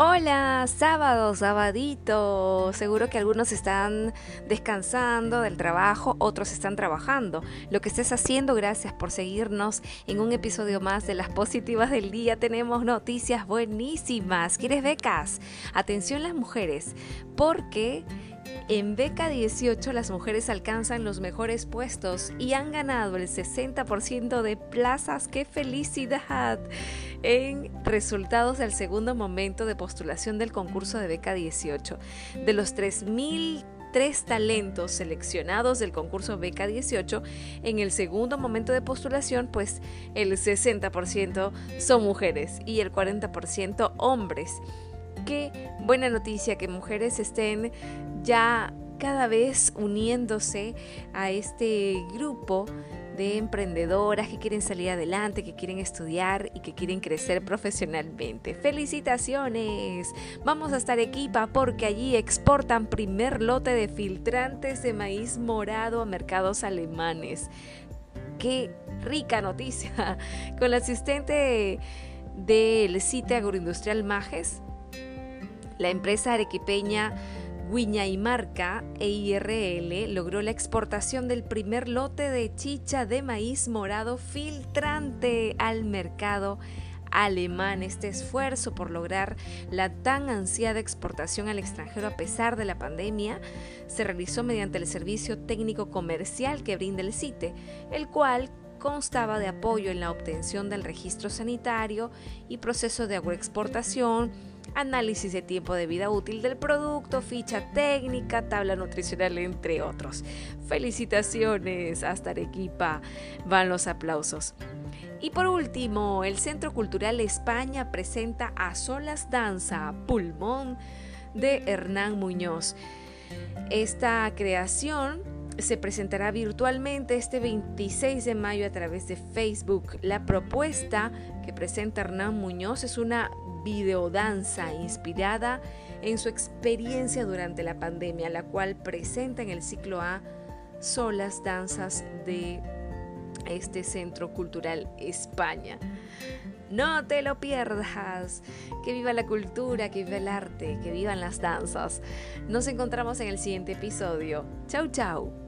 Hola, sábado, sabadito. Seguro que algunos están descansando del trabajo, otros están trabajando. Lo que estés haciendo, gracias por seguirnos en un episodio más de las positivas del día. Tenemos noticias buenísimas. ¿Quieres becas? Atención las mujeres, porque en Beca 18 las mujeres alcanzan los mejores puestos y han ganado el 60% de plazas. ¡Qué felicidad! En resultados del segundo momento de postulación del concurso de Beca 18. De los 3.003 talentos seleccionados del concurso Beca 18, en el segundo momento de postulación, pues el 60% son mujeres y el 40% hombres qué buena noticia que mujeres estén ya cada vez uniéndose a este grupo de emprendedoras que quieren salir adelante, que quieren estudiar y que quieren crecer profesionalmente. ¡Felicitaciones! Vamos a estar equipa porque allí exportan primer lote de filtrantes de maíz morado a mercados alemanes. ¡Qué rica noticia! Con la asistente del sitio agroindustrial Majes, la empresa arequipeña Marca EIRL logró la exportación del primer lote de chicha de maíz morado filtrante al mercado alemán. Este esfuerzo por lograr la tan ansiada exportación al extranjero a pesar de la pandemia se realizó mediante el servicio técnico comercial que brinda el CITE, el cual constaba de apoyo en la obtención del registro sanitario y proceso de agroexportación, análisis de tiempo de vida útil del producto, ficha técnica, tabla nutricional, entre otros. Felicitaciones, hasta Arequipa van los aplausos. Y por último, el Centro Cultural España presenta a Solas Danza, Pulmón de Hernán Muñoz. Esta creación se presentará virtualmente este 26 de mayo a través de Facebook. La propuesta que presenta Hernán Muñoz es una videodanza inspirada en su experiencia durante la pandemia, la cual presenta en el ciclo A solas danzas de este Centro Cultural España. No te lo pierdas. Que viva la cultura, que viva el arte, que vivan las danzas. Nos encontramos en el siguiente episodio. Chau, chau.